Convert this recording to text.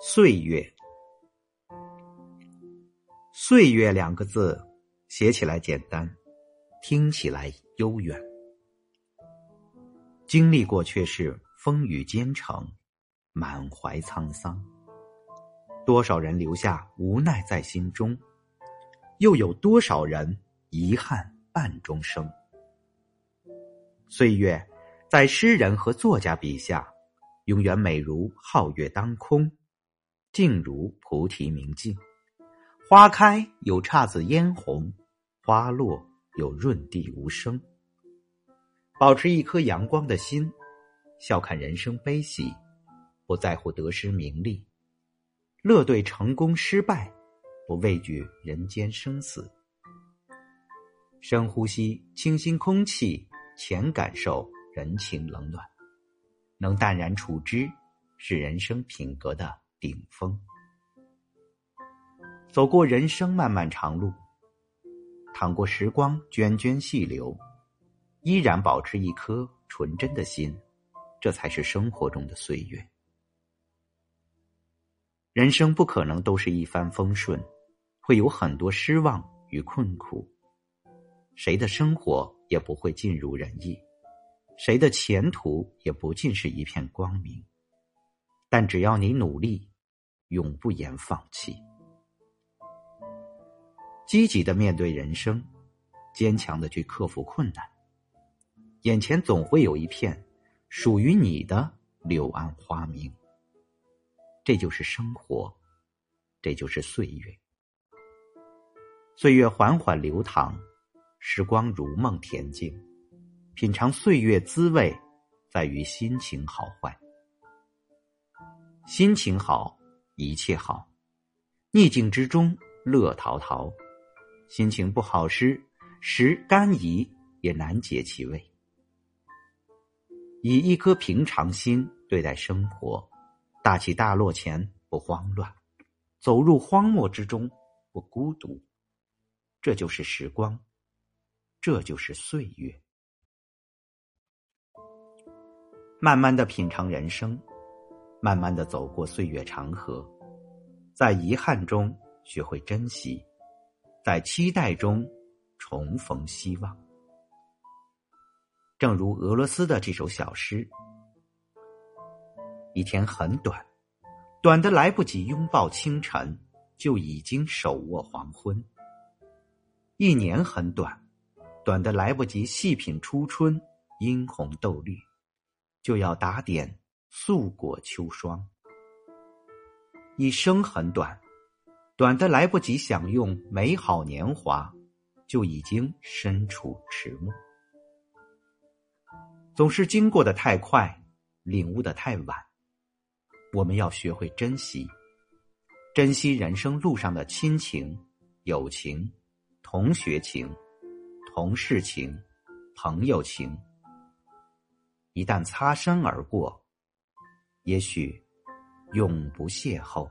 岁月，岁月两个字，写起来简单，听起来悠远。经历过却是风雨兼程，满怀沧桑。多少人留下无奈在心中，又有多少人遗憾半终生？岁月，在诗人和作家笔下，永远美如皓月当空，静如菩提明镜。花开有姹紫嫣红，花落有润地无声。保持一颗阳光的心，笑看人生悲喜，不在乎得失名利，乐对成功失败，不畏惧人间生死。深呼吸清新空气。浅感受人情冷暖，能淡然处之，是人生品格的顶峰。走过人生漫漫长路，淌过时光涓涓细流，依然保持一颗纯真的心，这才是生活中的岁月。人生不可能都是一帆风顺，会有很多失望与困苦。谁的生活？也不会尽如人意，谁的前途也不尽是一片光明。但只要你努力，永不言放弃，积极的面对人生，坚强的去克服困难，眼前总会有一片属于你的柳暗花明。这就是生活，这就是岁月。岁月缓缓流淌。时光如梦恬静，品尝岁月滋味，在于心情好坏。心情好，一切好；逆境之中乐陶陶。心情不好时，食甘饴也难解其味。以一颗平常心对待生活，大起大落前不慌乱，走入荒漠之中不孤独。这就是时光。这就是岁月，慢慢的品尝人生，慢慢的走过岁月长河，在遗憾中学会珍惜，在期待中重逢希望。正如俄罗斯的这首小诗：一天很短，短的来不及拥抱清晨，就已经手握黄昏；一年很短。短的来不及细品初春殷红豆绿，就要打点素裹秋霜。一生很短，短的来不及享用美好年华，就已经身处迟暮。总是经过的太快，领悟的太晚。我们要学会珍惜，珍惜人生路上的亲情、友情、同学情。同事情，朋友情，一旦擦身而过，也许永不邂逅。